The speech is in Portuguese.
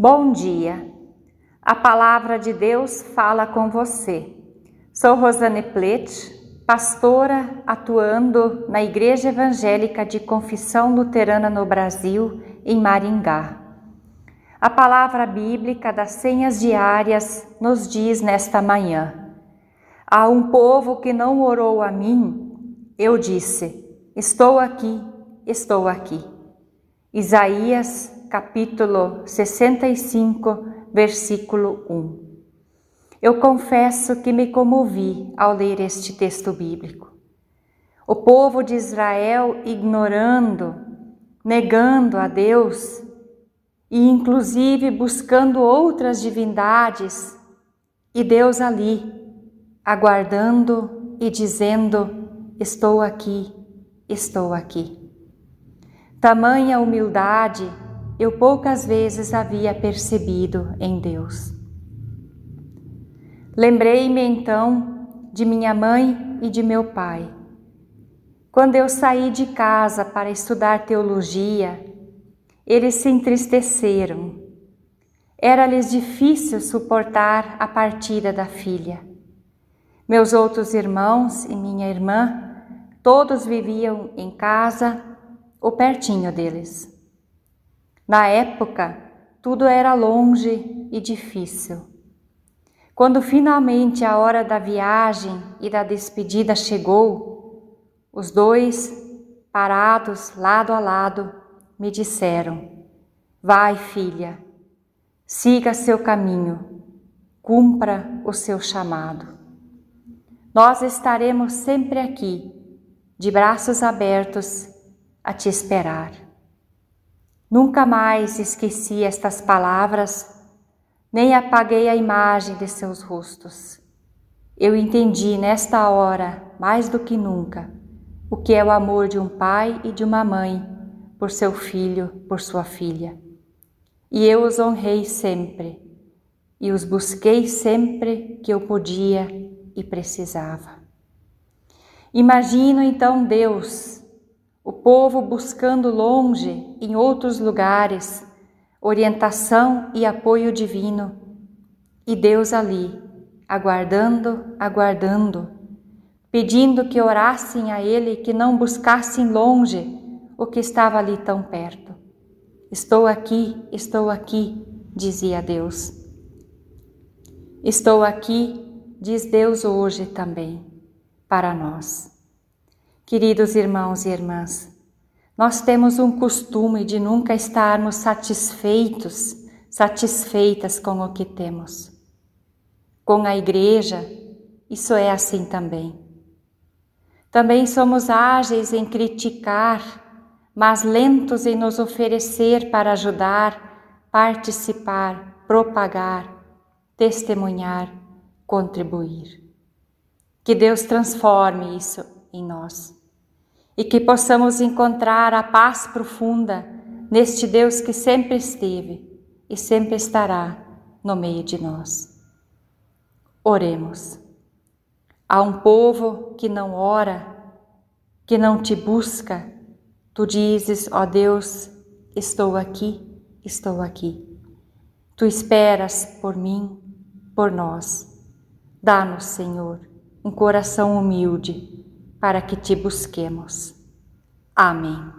Bom dia. A palavra de Deus fala com você. Sou Rosane Plete, pastora atuando na Igreja Evangélica de Confissão Luterana no Brasil, em Maringá. A palavra bíblica das senhas diárias nos diz nesta manhã: Há um povo que não orou a mim, eu disse: Estou aqui, estou aqui. Isaías capítulo 65, versículo 1. Eu confesso que me comovi ao ler este texto bíblico. O povo de Israel ignorando, negando a Deus e inclusive buscando outras divindades, e Deus ali, aguardando e dizendo: Estou aqui, estou aqui. Tamanha humildade eu poucas vezes havia percebido em Deus. Lembrei-me então de minha mãe e de meu pai. Quando eu saí de casa para estudar teologia, eles se entristeceram. Era-lhes difícil suportar a partida da filha. Meus outros irmãos e minha irmã, todos viviam em casa ou pertinho deles. Na época, tudo era longe e difícil. Quando finalmente a hora da viagem e da despedida chegou, os dois, parados lado a lado, me disseram: Vai, filha, siga seu caminho, cumpra o seu chamado. Nós estaremos sempre aqui, de braços abertos, a te esperar. Nunca mais esqueci estas palavras, nem apaguei a imagem de seus rostos. Eu entendi nesta hora, mais do que nunca, o que é o amor de um pai e de uma mãe por seu filho, por sua filha. E eu os honrei sempre, e os busquei sempre que eu podia e precisava. Imagino então Deus o povo buscando longe, em outros lugares, orientação e apoio divino, e Deus ali, aguardando, aguardando, pedindo que orassem a Ele, que não buscassem longe o que estava ali tão perto. Estou aqui, estou aqui, dizia Deus. Estou aqui, diz Deus hoje também, para nós. Queridos irmãos e irmãs, nós temos um costume de nunca estarmos satisfeitos, satisfeitas com o que temos. Com a igreja, isso é assim também. Também somos ágeis em criticar, mas lentos em nos oferecer para ajudar, participar, propagar, testemunhar, contribuir. Que Deus transforme isso em nós e que possamos encontrar a paz profunda neste Deus que sempre esteve e sempre estará no meio de nós. Oremos. Há um povo que não ora, que não te busca. Tu dizes, ó Deus, estou aqui, estou aqui. Tu esperas por mim, por nós. Dá-nos, Senhor, um coração humilde para que te busquemos. Amém.